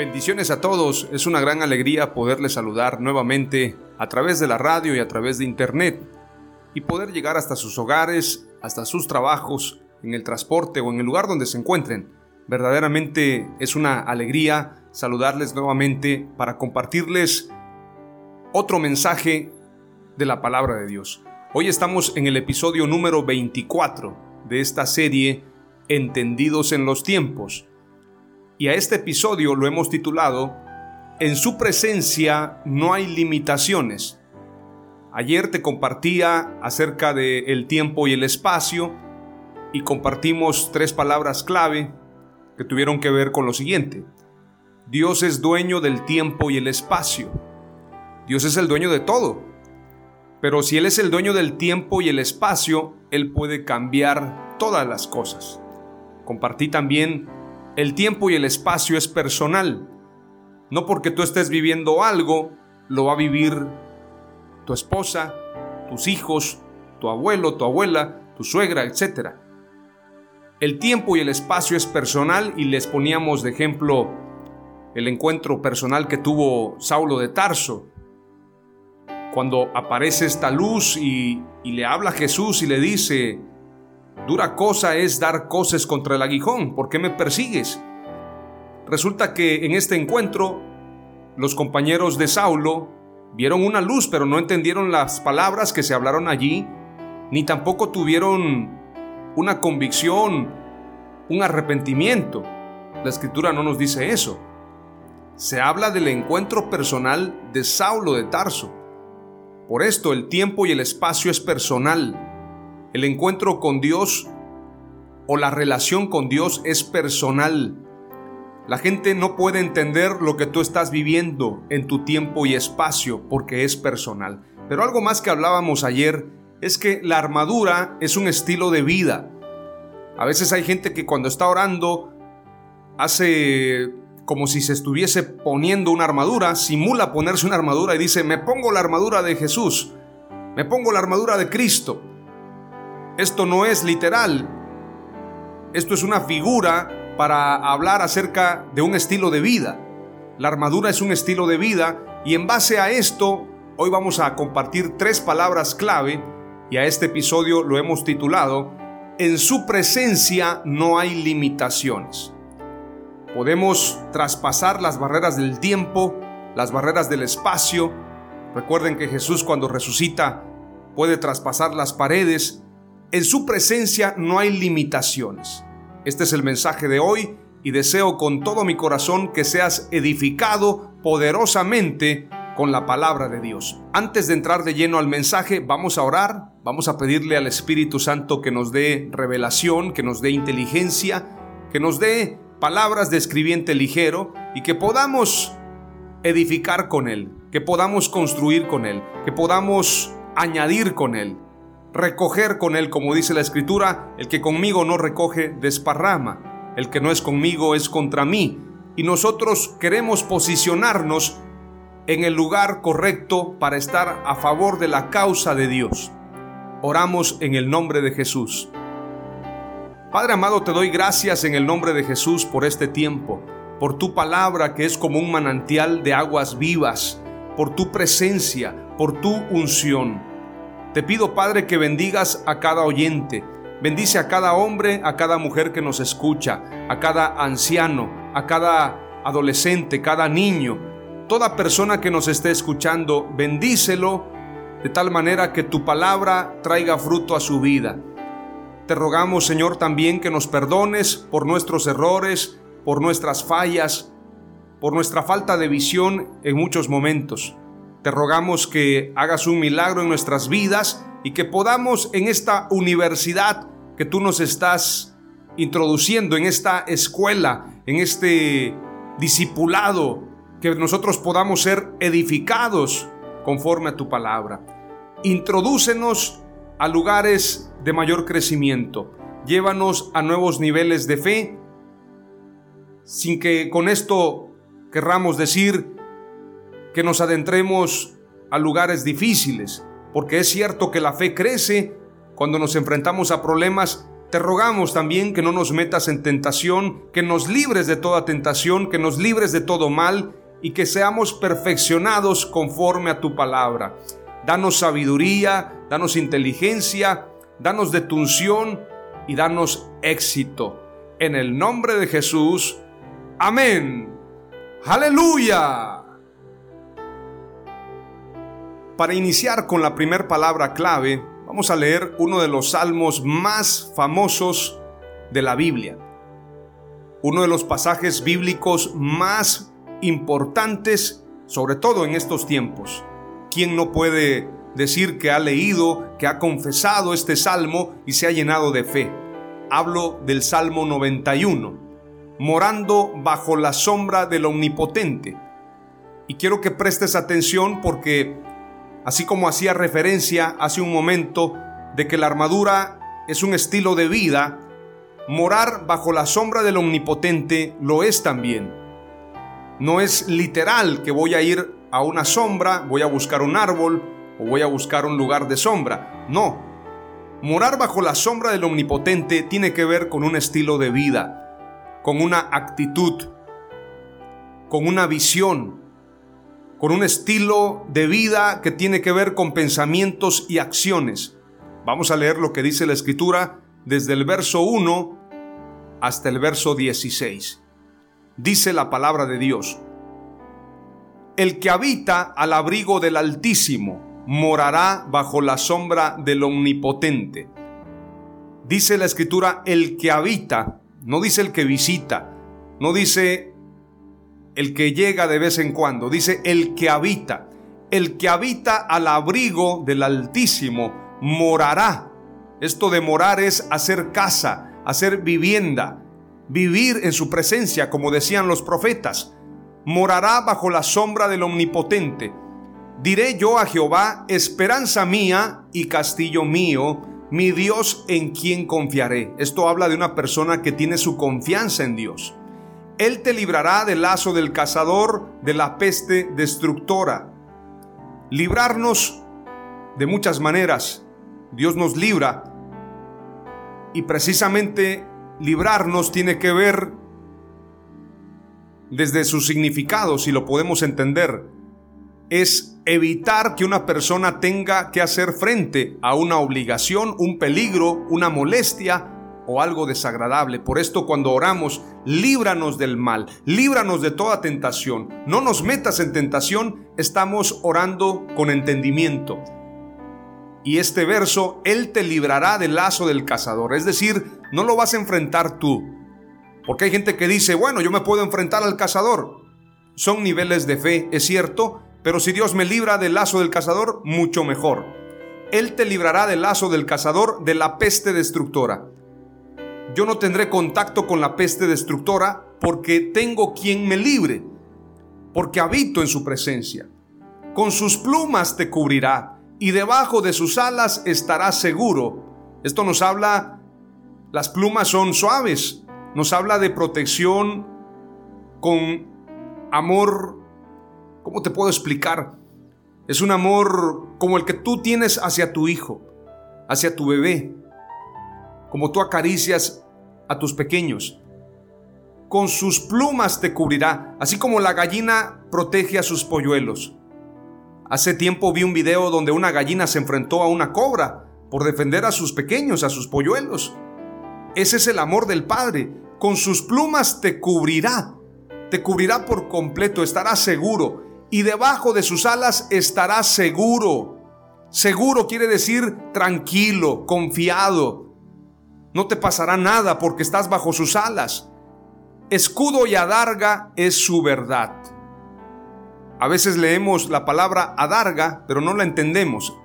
Bendiciones a todos, es una gran alegría poderles saludar nuevamente a través de la radio y a través de internet y poder llegar hasta sus hogares, hasta sus trabajos, en el transporte o en el lugar donde se encuentren. Verdaderamente es una alegría saludarles nuevamente para compartirles otro mensaje de la palabra de Dios. Hoy estamos en el episodio número 24 de esta serie Entendidos en los tiempos y a este episodio lo hemos titulado En su presencia no hay limitaciones. Ayer te compartía acerca del el tiempo y el espacio y compartimos tres palabras clave que tuvieron que ver con lo siguiente. Dios es dueño del tiempo y el espacio. Dios es el dueño de todo. Pero si Él es el dueño del tiempo y el espacio, Él puede cambiar todas las cosas. Compartí también el tiempo y el espacio es personal. No porque tú estés viviendo algo, lo va a vivir tu esposa, tus hijos, tu abuelo, tu abuela, tu suegra, etc. El tiempo y el espacio es personal y les poníamos de ejemplo el encuentro personal que tuvo Saulo de Tarso. Cuando aparece esta luz y, le habla a Jesús y le dice, Dura cosa es dar cosas contra el aguijón. ¿Por qué me persigues? Resulta que en este encuentro los compañeros de Saulo vieron una luz, pero no entendieron las palabras que se hablaron allí, ni tampoco tuvieron una convicción, un arrepentimiento. La escritura no nos dice eso. Se habla del encuentro personal de Saulo de Tarso. Por esto el tiempo y el espacio es personal. El encuentro con Dios o la relación con Dios es personal. La gente no puede entender lo que tú estás viviendo en tu tiempo y espacio porque es personal. Pero algo más que hablábamos ayer es que la armadura es un estilo de vida. A veces hay gente que cuando está orando hace como si se estuviese poniendo una armadura, simula ponerse una armadura y dice, me pongo la armadura de Jesús, me pongo la armadura de Cristo. Esto no es literal. Esto es una figura para hablar acerca de un estilo de vida. La armadura es un estilo de vida y en base a esto hoy vamos a compartir tres palabras clave y a este episodio lo hemos titulado En su presencia no hay limitaciones. Podemos traspasar las barreras del tiempo, las barreras del espacio. Recuerden que Jesús cuando resucita puede traspasar las paredes en su presencia no hay limitaciones. Este es el mensaje de hoy y deseo con todo mi corazón que seas edificado poderosamente con la palabra de Dios. Antes de entrar de lleno al mensaje, vamos a orar, vamos a pedirle al Espíritu Santo que nos dé revelación, que nos dé inteligencia, que nos dé palabras de escribiente ligero y que podamos edificar con Él, que podamos construir con Él, que podamos añadir con Él recoger con él, como dice la escritura, el que conmigo no recoge, desparrama, el que no es conmigo es contra mí. Y nosotros queremos posicionarnos en el lugar correcto para estar a favor de la causa de Dios. Oramos en el nombre de Jesús. Padre amado, te doy gracias en el nombre de Jesús por este tiempo. por tu palabra que es como un manantial de aguas vivas, por tu presencia, por tu unción. Te pido, Padre, que bendigas a cada oyente. Bendice a cada hombre, a cada mujer que nos escucha, a cada anciano, a cada adolescente, cada niño, toda persona que nos esté escuchando, bendícelo de tal manera que tu palabra traiga fruto a su vida. Te rogamos, Señor, también que nos perdones por nuestros errores, por nuestras fallas, por nuestra falta de visión en muchos momentos. Te rogamos que hagas un milagro en nuestras vidas y que podamos en esta universidad que tú nos estás introduciendo, en esta escuela, en este discipulado, que nosotros podamos ser edificados conforme a tu palabra. Introdúcenos a lugares de mayor crecimiento. Llévanos a nuevos niveles de fe, sin que con esto querramos decir que nos adentremos a lugares difíciles, porque es cierto que la fe crece cuando nos enfrentamos a problemas. Te rogamos también que no nos metas en tentación, que nos libres de toda tentación, que nos libres de todo mal y que seamos perfeccionados conforme a tu palabra. Danos sabiduría, danos inteligencia, danos de tu unción y danos éxito. En el nombre de Jesús. Amén. Aleluya. Para iniciar con la primera palabra clave, vamos a leer uno de los salmos más famosos de la Biblia. Uno de los pasajes bíblicos más importantes, sobre todo en estos tiempos. ¿Quién no puede decir que ha leído, que ha confesado este salmo y se ha llenado de fe? Hablo del Salmo 91, morando bajo la sombra del Omnipotente. Y quiero que prestes atención porque así como hacía referencia hace un momento de que la armadura es un estilo de vida, morar bajo la sombra del Omnipotente lo es también. No es literal que voy a ir a una sombra, voy a buscar un árbol o voy a buscar un lugar de sombra. No. Morar bajo la sombra del Omnipotente tiene que ver con un estilo de vida, con una actitud, con una visión, con un estilo de vida que tiene que ver con pensamientos y acciones. Vamos a leer lo que dice la escritura desde el verso 1 hasta el verso 16. Dice la palabra de Dios, El que habita al abrigo del Altísimo morará bajo la sombra del Omnipotente. Dice la escritura, el que habita, no dice el que visita, no dice el que llega de vez en cuando, dice el que habita, el que habita al abrigo del Altísimo morará. Esto de morar es hacer casa, hacer vivienda, vivir en su presencia, como decían los profetas. Morará bajo la sombra del Omnipotente. Diré yo a Jehová, esperanza mía y castillo mío, mi Dios en quien confiaré. Esto habla de una persona que tiene su confianza en Dios. Él te librará del lazo del cazador, de la peste destructora. Librarnos de muchas maneras. Dios nos libra. Y precisamente librarnos tiene que ver desde su significado, si lo podemos entender. Es evitar que una persona tenga que hacer frente a una obligación, un peligro, una molestia o algo desagradable. Por esto cuando oramos, líbranos del mal, líbranos de toda tentación. No nos metas en tentación, estamos orando con entendimiento. Y este verso, Él te librará del lazo del cazador. Es decir, no lo vas a enfrentar tú. Porque hay gente que dice, bueno, yo me puedo enfrentar al cazador. Son niveles de fe, es cierto, pero si Dios me libra del lazo del cazador, mucho mejor. Él te librará del lazo del cazador, de la peste destructora yo no tendré contacto con la peste destructora porque tengo quien me libre, porque habito en su presencia. Con sus plumas te cubrirá y debajo de sus alas estarás seguro. Esto nos habla, las plumas son suaves, nos habla de protección con amor, ¿cómo te puedo explicar? Es un amor como el que tú tienes hacia tu hijo, hacia tu bebé, como tú acaricias a tus pequeños. con sus plumas te cubrirá, así como la gallina protege a sus polluelos. Hace tiempo vi un video donde una gallina se enfrentó a una cobra por defender a sus pequeños, a sus polluelos. Ese es el amor del Padre. Con sus plumas te cubrirá. Te cubrirá por completo, estarás seguro. Y debajo de sus alas estarás seguro. Seguro quiere decir tranquilo, confiado. No te pasará nada porque estás bajo sus alas. Escudo y adarga es su verdad. A veces leemos la palabra adarga, pero no la entendemos.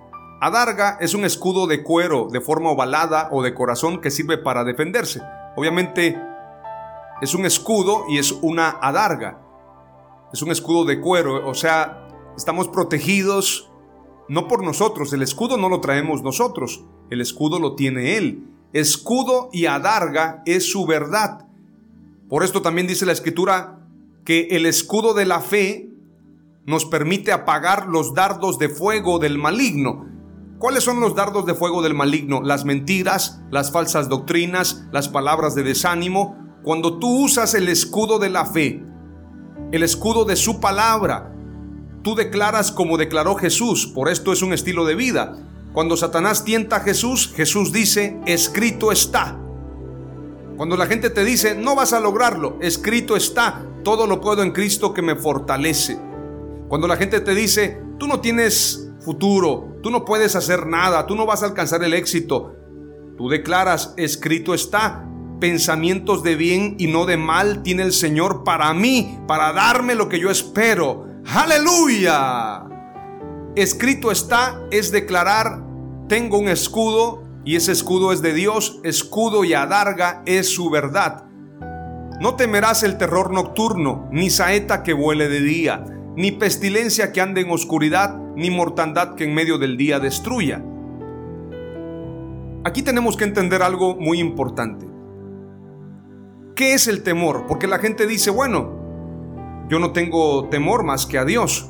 Adarga es un escudo de cuero de forma ovalada o de corazón que sirve para defenderse. Obviamente es un escudo y es una adarga. Es un escudo de cuero, o sea, estamos protegidos no por nosotros, el escudo no lo traemos nosotros, el escudo lo tiene Él. Escudo y adarga es su verdad. Por esto también dice la escritura que el escudo de la fe nos permite apagar los dardos de fuego del maligno. ¿Cuáles son los dardos de fuego del maligno? Las mentiras, las falsas doctrinas, las palabras de desánimo. Cuando tú usas el escudo de la fe, el escudo de su palabra, tú declaras como declaró Jesús, por esto es un estilo de vida. Cuando Satanás tienta a Jesús, Jesús dice, escrito está. Cuando la gente te dice, no vas a lograrlo, escrito está, todo lo puedo en Cristo que me fortalece. Cuando la gente te dice, tú no tienes futuro, tú no puedes hacer nada, tú no vas a alcanzar el éxito, tú declaras, escrito está, pensamientos de bien y no de mal tiene el Señor para mí, para darme lo que yo espero. Aleluya. Escrito está es declarar, tengo un escudo y ese escudo es de Dios, escudo y adarga es su verdad. No temerás el terror nocturno, ni saeta que vuele de día, ni pestilencia que ande en oscuridad, ni mortandad que en medio del día destruya. Aquí tenemos que entender algo muy importante. ¿Qué es el temor? Porque la gente dice, bueno, yo no tengo temor más que a Dios.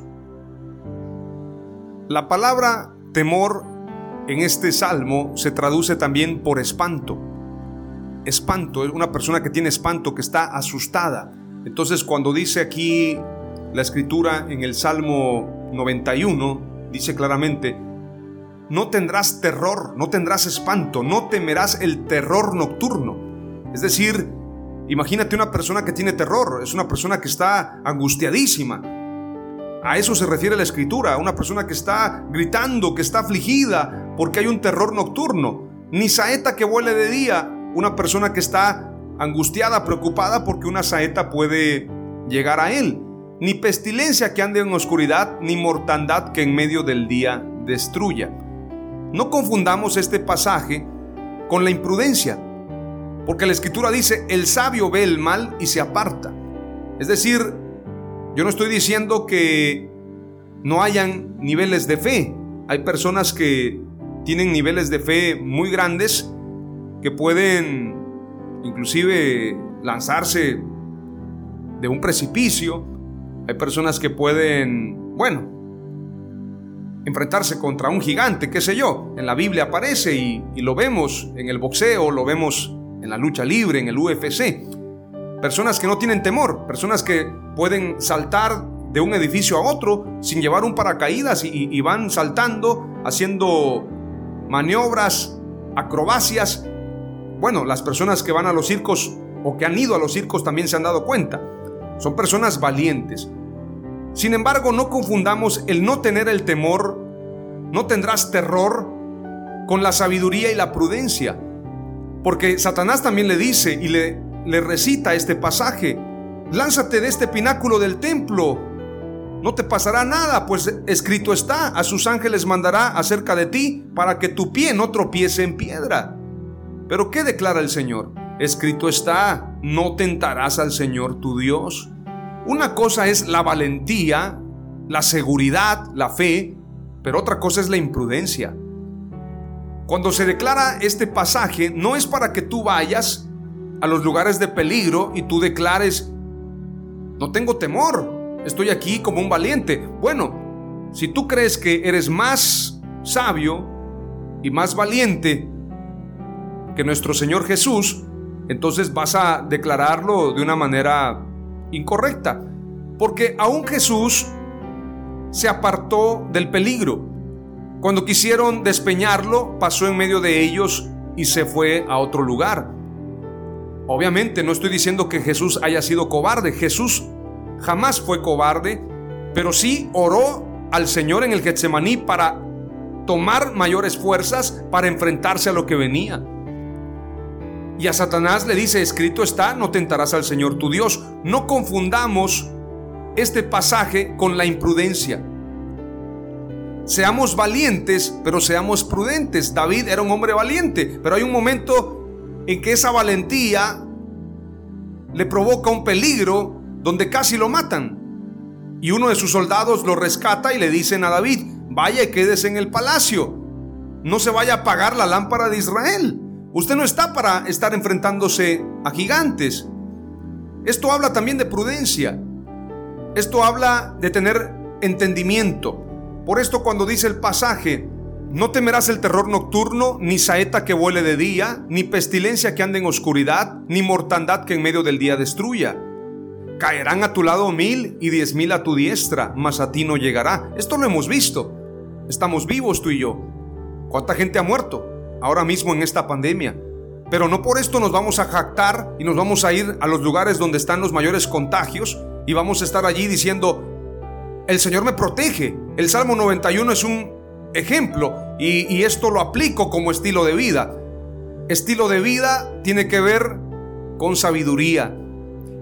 La palabra temor en este salmo se traduce también por espanto. Espanto es una persona que tiene espanto, que está asustada. Entonces cuando dice aquí la escritura en el Salmo 91, dice claramente, no tendrás terror, no tendrás espanto, no temerás el terror nocturno. Es decir, Imagínate una persona que tiene terror, es una persona que está angustiadísima. A eso se refiere la escritura, una persona que está gritando, que está afligida porque hay un terror nocturno. Ni saeta que vuele de día, una persona que está angustiada, preocupada porque una saeta puede llegar a él. Ni pestilencia que ande en oscuridad, ni mortandad que en medio del día destruya. No confundamos este pasaje con la imprudencia. Porque la escritura dice, el sabio ve el mal y se aparta. Es decir, yo no estoy diciendo que no hayan niveles de fe. Hay personas que tienen niveles de fe muy grandes que pueden inclusive lanzarse de un precipicio. Hay personas que pueden, bueno, enfrentarse contra un gigante, qué sé yo. En la Biblia aparece y, y lo vemos en el boxeo, lo vemos en la lucha libre, en el UFC. Personas que no tienen temor, personas que pueden saltar de un edificio a otro sin llevar un paracaídas y, van saltando, haciendo maniobras, acrobacias. Bueno, las personas que van a los circos o que han ido a los circos también se han dado cuenta. Son personas valientes. Sin embargo, no confundamos el no tener el temor, no tendrás terror con la sabiduría y la prudencia. Porque Satanás también le dice y le, le recita este pasaje, lánzate de este pináculo del templo, no te pasará nada, pues escrito está, a sus ángeles mandará acerca de ti para que tu pie no tropiece en piedra. Pero ¿qué declara el Señor? Escrito está, no tentarás al Señor tu Dios. Una cosa es la valentía, la seguridad, la fe, pero otra cosa es la imprudencia. Cuando se declara este pasaje, no es para que tú vayas a los lugares de peligro y tú declares, no tengo temor, estoy aquí como un valiente. Bueno, si tú crees que eres más sabio y más valiente que nuestro Señor Jesús, entonces vas a declararlo de una manera incorrecta. Porque aún Jesús se apartó del peligro. Cuando quisieron despeñarlo, pasó en medio de ellos y se fue a otro lugar. Obviamente no estoy diciendo que Jesús haya sido cobarde. Jesús jamás fue cobarde, pero sí oró al Señor en el Getsemaní para tomar mayores fuerzas para enfrentarse a lo que venía. Y a Satanás le dice, escrito está, no tentarás al Señor tu Dios. No confundamos este pasaje con la imprudencia. Seamos valientes, pero seamos prudentes. David era un hombre valiente, pero hay un momento en que esa valentía le provoca un peligro donde casi lo matan. Y uno de sus soldados lo rescata y le dicen a David, vaya y quédese en el palacio. No se vaya a apagar la lámpara de Israel. Usted no está para estar enfrentándose a gigantes. Esto habla también de prudencia. Esto habla de tener entendimiento. Por esto cuando dice el pasaje, no temerás el terror nocturno, ni saeta que vuele de día, ni pestilencia que ande en oscuridad, ni mortandad que en medio del día destruya. Caerán a tu lado mil y diez mil a tu diestra, mas a ti no llegará. Esto lo hemos visto. Estamos vivos tú y yo. ¿Cuánta gente ha muerto ahora mismo en esta pandemia? Pero no por esto nos vamos a jactar y nos vamos a ir a los lugares donde están los mayores contagios y vamos a estar allí diciendo, el Señor me protege. El Salmo 91 es un ejemplo y, esto lo aplico como estilo de vida. Estilo de vida tiene que ver con sabiduría.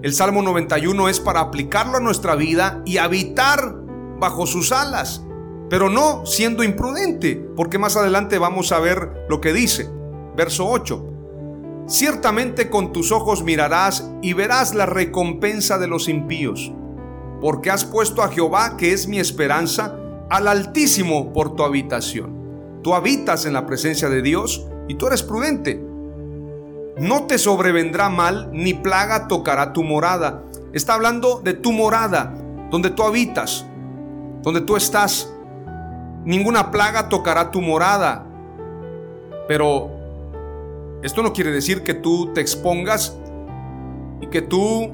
El Salmo 91 es para aplicarlo a nuestra vida y habitar bajo sus alas, pero no siendo imprudente, porque más adelante vamos a ver lo que dice. Verso 8. Ciertamente con tus ojos mirarás y verás la recompensa de los impíos porque has puesto a Jehová, que es mi esperanza, al Altísimo por tu habitación. Tú habitas en la presencia de Dios y tú eres prudente. No te sobrevendrá mal, ni plaga tocará tu morada. Está hablando de tu morada, donde tú habitas, donde tú estás. Ninguna plaga tocará tu morada. Pero esto no quiere decir que tú te expongas y que tú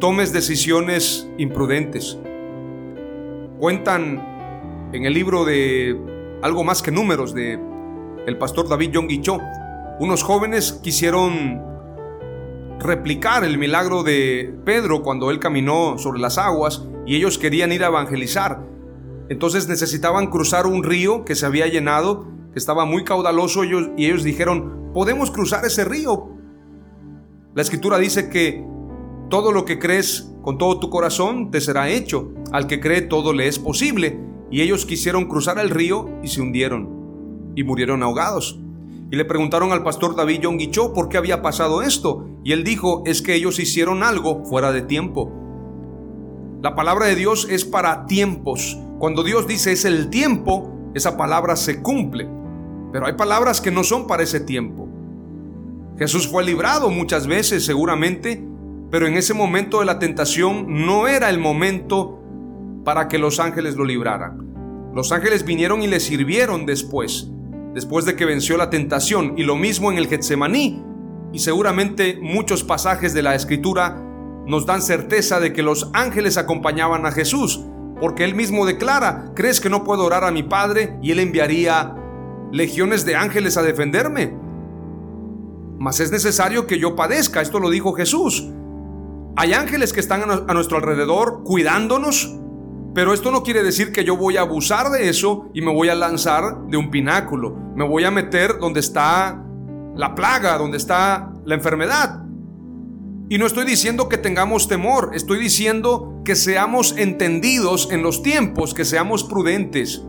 tomes decisiones imprudentes. Cuentan en el libro de algo más que números de el pastor David John Cho, unos jóvenes quisieron replicar el milagro de Pedro cuando él caminó sobre las aguas y ellos querían ir a evangelizar. Entonces necesitaban cruzar un río que se había llenado, que estaba muy caudaloso y ellos dijeron, podemos cruzar ese río. La escritura dice que todo lo que crees con todo tu corazón te será hecho. Al que cree todo le es posible. Y ellos quisieron cruzar el río y se hundieron y murieron ahogados. Y le preguntaron al pastor David John Guichó por qué había pasado esto. Y él dijo, es que ellos hicieron algo fuera de tiempo. La palabra de Dios es para tiempos. Cuando Dios dice es el tiempo, esa palabra se cumple. Pero hay palabras que no son para ese tiempo. Jesús fue librado muchas veces seguramente pero en ese momento de la tentación no era el momento para que los ángeles lo libraran. Los ángeles vinieron y le sirvieron después, después de que venció la tentación, y lo mismo en el Getsemaní. Y seguramente muchos pasajes de la escritura nos dan certeza de que los ángeles acompañaban a Jesús, porque él mismo declara, ¿crees que no puedo orar a mi Padre y él enviaría legiones de ángeles a defenderme? Mas es necesario que yo padezca, esto lo dijo Jesús. Hay ángeles que están a nuestro alrededor cuidándonos, pero esto no quiere decir que yo voy a abusar de eso y me voy a lanzar de un pináculo. Me voy a meter donde está la plaga, donde está la enfermedad. Y no estoy diciendo que tengamos temor, estoy diciendo que seamos entendidos en los tiempos, que seamos prudentes.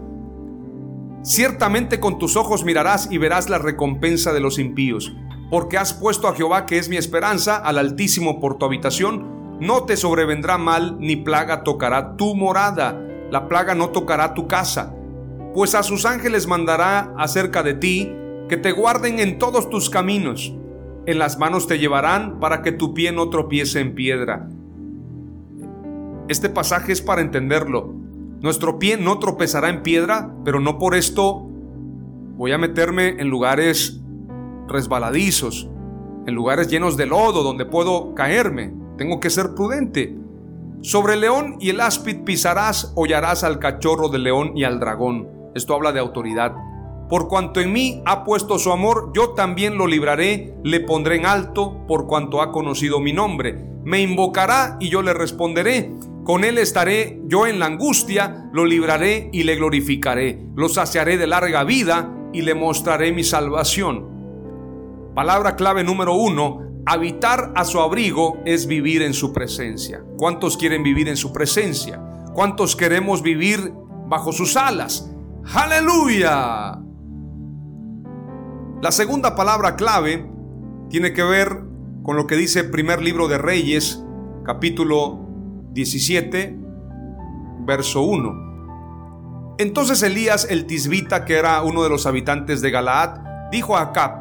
Ciertamente con tus ojos mirarás y verás la recompensa de los impíos porque has puesto a Jehová, que es mi esperanza, al Altísimo por tu habitación. No te sobrevendrá mal, ni plaga tocará tu morada. La plaga no tocará tu casa. Pues a sus ángeles mandará acerca de ti, que te guarden en todos tus caminos. En las manos te llevarán para que tu pie no tropiece en piedra. Este pasaje es para entenderlo. Nuestro pie no tropezará en piedra, pero no por esto voy a meterme en lugares resbaladizos. en lugares llenos de lodo donde puedo caerme. Tengo que ser prudente. Sobre el león y el áspid pisarás, hollarás al cachorro del león y al dragón. Esto habla de autoridad. Por cuanto en mí ha puesto su amor, yo también lo libraré, le pondré en alto, por cuanto ha conocido mi nombre. Me invocará y yo le responderé. Con él estaré yo en la angustia, lo libraré y le glorificaré. Lo saciaré de larga vida y le mostraré mi salvación. Palabra clave número uno, habitar a su abrigo es vivir en su presencia. ¿Cuántos quieren vivir en su presencia? ¿Cuántos queremos vivir bajo sus alas? Aleluya. La segunda palabra clave tiene que ver con lo que dice el primer libro de Reyes, capítulo 17, verso 1. Entonces Elías el tisbita, que era uno de los habitantes de Galaad, dijo a Acab,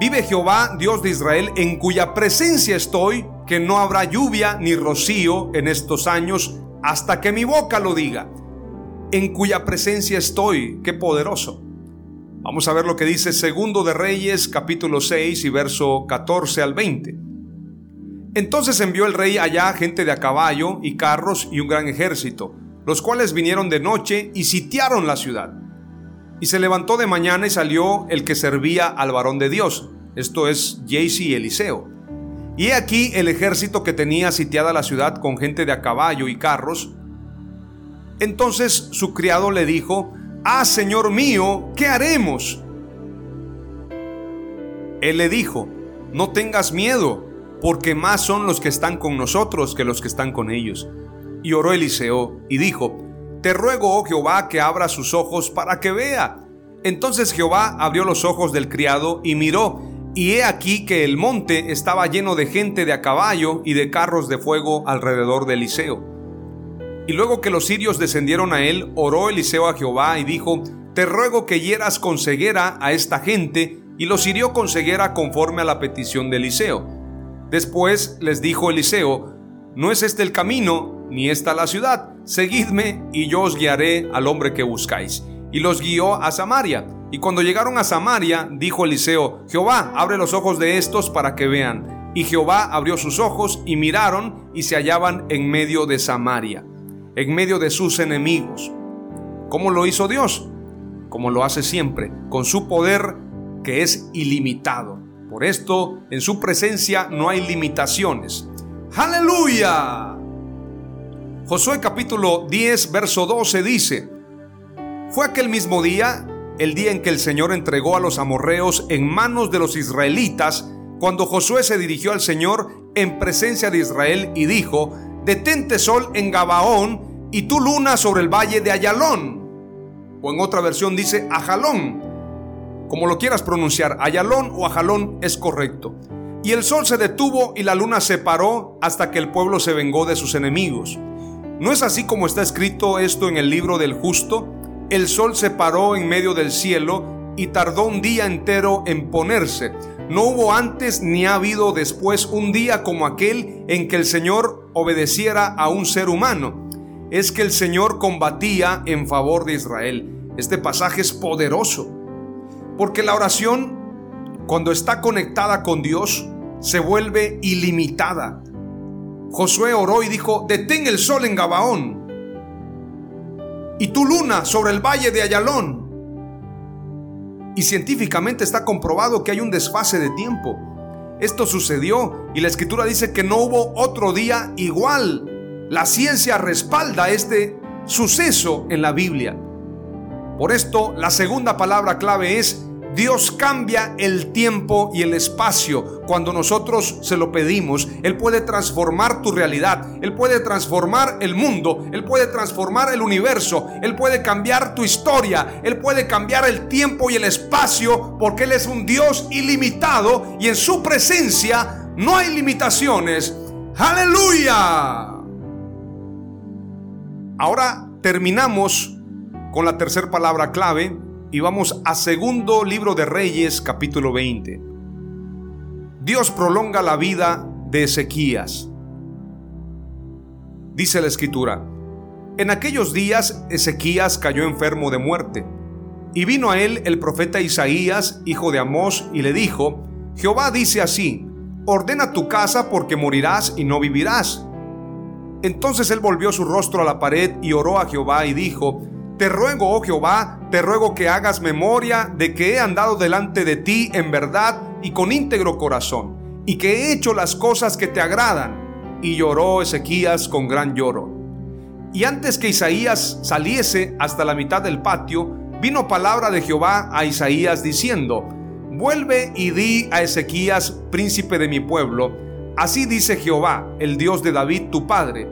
vive Jehová, Dios de Israel, en cuya presencia estoy, que no habrá lluvia ni rocío en estos años hasta que mi boca lo diga. En cuya presencia estoy, qué poderoso. Vamos a ver lo que dice Segundo de Reyes capítulo 6 y verso 14 al 20. Entonces envió el rey allá gente de a caballo y carros y un gran ejército, los cuales vinieron de noche y sitiaron la ciudad. Y se levantó de mañana y salió el que servía al varón de Dios, esto es Jaycee y Eliseo. Y he aquí el ejército que tenía sitiada la ciudad con gente de a caballo y carros. Entonces su criado le dijo, Ah, Señor mío, ¿qué haremos? Él le dijo, no tengas miedo, porque más son los que están con nosotros que los que están con ellos. Y oró Eliseo y dijo, Te ruego, oh Jehová, que abra sus ojos para que vea. Entonces Jehová abrió los ojos del criado y miró, y he aquí que el monte estaba lleno de gente de a caballo y de carros de fuego alrededor de Eliseo. Y luego que los sirios descendieron a él, oró Eliseo a Jehová y dijo, Te ruego que hieras con ceguera a esta gente, y los hirió con ceguera conforme a la petición de Eliseo. Después les dijo Eliseo, No es este el camino, ni esta la ciudad, seguidme y yo os guiaré al hombre que buscáis. Y los guió a Samaria. Y cuando llegaron a Samaria, dijo Eliseo, Jehová, abre los ojos de estos para que vean. Y Jehová abrió sus ojos y miraron y se hallaban en medio de Samaria en medio de sus enemigos. ¿Cómo lo hizo Dios? Como lo hace siempre, con su poder que es ilimitado. Por esto, en su presencia no hay limitaciones. Aleluya. Josué capítulo 10, verso 12 dice, Fue aquel mismo día, el día en que el Señor entregó a los amorreos en manos de los israelitas, cuando Josué se dirigió al Señor en presencia de Israel y dijo, detente sol en Gabaón y tu luna sobre el valle de Ayalón. O en otra versión dice Ajalón. Como lo quieras pronunciar, Ayalón o Ajalón es correcto. Y el sol se detuvo y la luna se paró hasta que el pueblo se vengó de sus enemigos. ¿No es así como está escrito esto en el libro del justo? El sol se paró en medio del cielo y tardó un día entero en ponerse. No hubo antes ni ha habido después un día como aquel en que el Señor obedeciera a un ser humano. Es que el Señor combatía en favor de Israel. Este pasaje es poderoso. Porque la oración, cuando está conectada con Dios, se vuelve ilimitada. Josué oró y dijo, detén el sol en Gabaón y tu luna sobre el valle de Ayalón y científicamente está comprobado que hay un desfase de tiempo. Esto sucedió y la escritura dice que no hubo otro día igual. La ciencia respalda este suceso en la Biblia. Por esto, la segunda palabra clave es Dios cambia el tiempo y el espacio cuando nosotros se lo pedimos. Él puede transformar tu realidad, Él puede transformar el mundo, Él puede transformar el universo, Él puede cambiar tu historia, Él puede cambiar el tiempo y el espacio porque Él es un Dios ilimitado y en su presencia no hay limitaciones. Aleluya. Ahora terminamos con la tercera palabra clave y vamos a segundo libro de Reyes capítulo 20. Dios prolonga la vida de Ezequías. Dice la escritura, en aquellos días Ezequías cayó enfermo de muerte, y vino a él el profeta Isaías, hijo de Amós, y le dijo, Jehová dice así, ordena tu casa porque morirás y no vivirás. Entonces él volvió su rostro a la pared y oró a Jehová y dijo, Te ruego, oh Jehová, te ruego que hagas memoria de que he andado delante de ti en verdad y con íntegro corazón, y que he hecho las cosas que te agradan. Y lloró Ezequías con gran lloro. Y antes que Isaías saliese hasta la mitad del patio, vino palabra de Jehová a Isaías diciendo, Vuelve y di a Ezequías, príncipe de mi pueblo, Así dice Jehová, el Dios de David tu padre.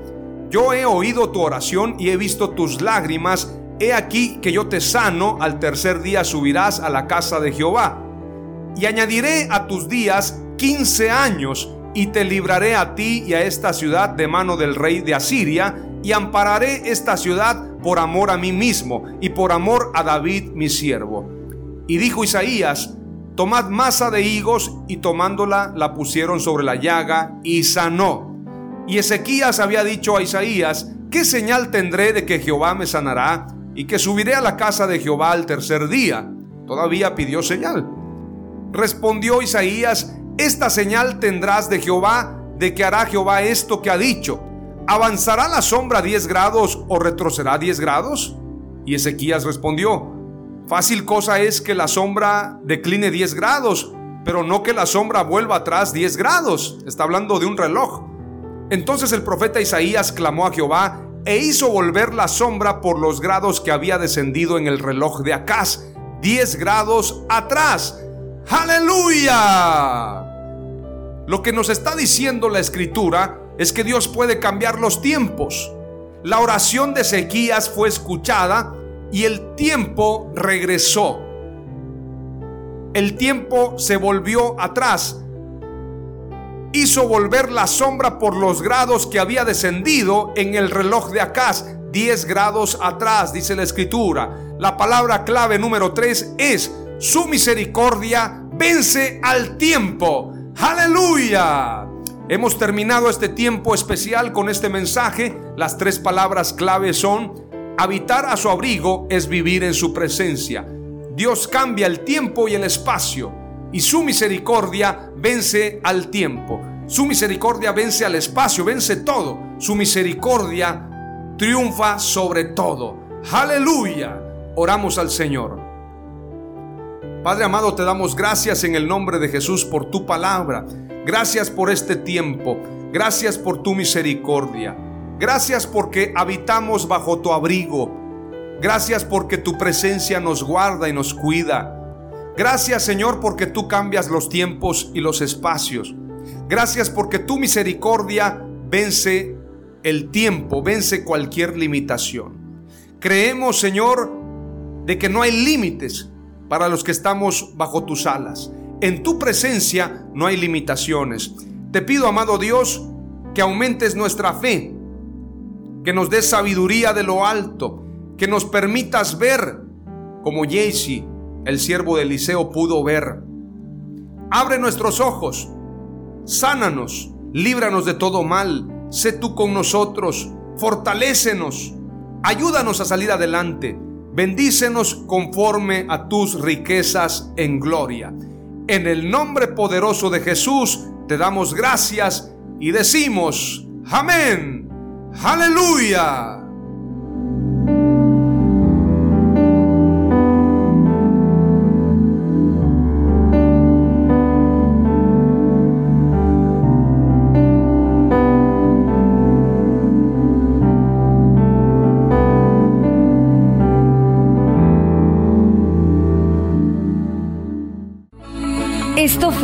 Yo he oído tu oración y he visto tus lágrimas. He aquí que yo te sano, al tercer día subirás a la casa de Jehová. Y añadiré a tus días quince años, y te libraré a ti y a esta ciudad de mano del rey de Asiria, y ampararé esta ciudad por amor a mí mismo y por amor a David mi siervo. Y dijo Isaías, tomad masa de higos y tomándola la pusieron sobre la llaga y sanó. Y Ezequías había dicho a Isaías, ¿qué señal tendré de que Jehová me sanará y que subiré a la casa de Jehová al tercer día? Todavía pidió señal. Respondió Isaías, esta señal tendrás de Jehová, de que hará Jehová esto que ha dicho. ¿Avanzará la sombra 10 grados o retrocederá 10 grados? Y Ezequías respondió, Fácil cosa es que la sombra decline 10 grados, pero no que la sombra vuelva atrás 10 grados. Está hablando de un reloj. Entonces el profeta Isaías clamó a Jehová e hizo volver la sombra por los grados que había descendido en el reloj de Acaz, 10 grados atrás. Aleluya. Lo que nos está diciendo la escritura es que Dios puede cambiar los tiempos. La oración de Ezequías fue escuchada y el tiempo regresó. El tiempo se volvió atrás. Hizo volver la sombra por los grados que había descendido en el reloj de Acaz. 10 grados atrás, dice la escritura. La palabra clave número 3 es, su misericordia vence al tiempo. Aleluya. Hemos terminado este tiempo especial con este mensaje. Las tres palabras clave son Habitar a su abrigo es vivir en su presencia. Dios cambia el tiempo y el espacio y su misericordia vence al tiempo. Su misericordia vence al espacio, vence todo. Su misericordia triunfa sobre todo. Aleluya. Oramos al Señor. Padre amado, te damos gracias en el nombre de Jesús por tu palabra. Gracias por este tiempo. Gracias por tu misericordia. Gracias porque habitamos bajo tu abrigo. Gracias porque tu presencia nos guarda y nos cuida. Gracias Señor porque tú cambias los tiempos y los espacios. Gracias porque tu misericordia vence el tiempo, vence cualquier limitación. Creemos Señor de que no hay límites para los que estamos bajo tus alas. En tu presencia no hay limitaciones. Te pido, amado Dios, que aumentes nuestra fe que nos des sabiduría de lo alto, que nos permitas ver como Jaycee, el siervo de Eliseo, pudo ver. Abre nuestros ojos, sánanos, líbranos de todo mal, sé tú con nosotros, fortalécenos, ayúdanos a salir adelante, bendícenos conforme a tus riquezas en gloria. En el nombre poderoso de Jesús te damos gracias y decimos, amén Aleluya.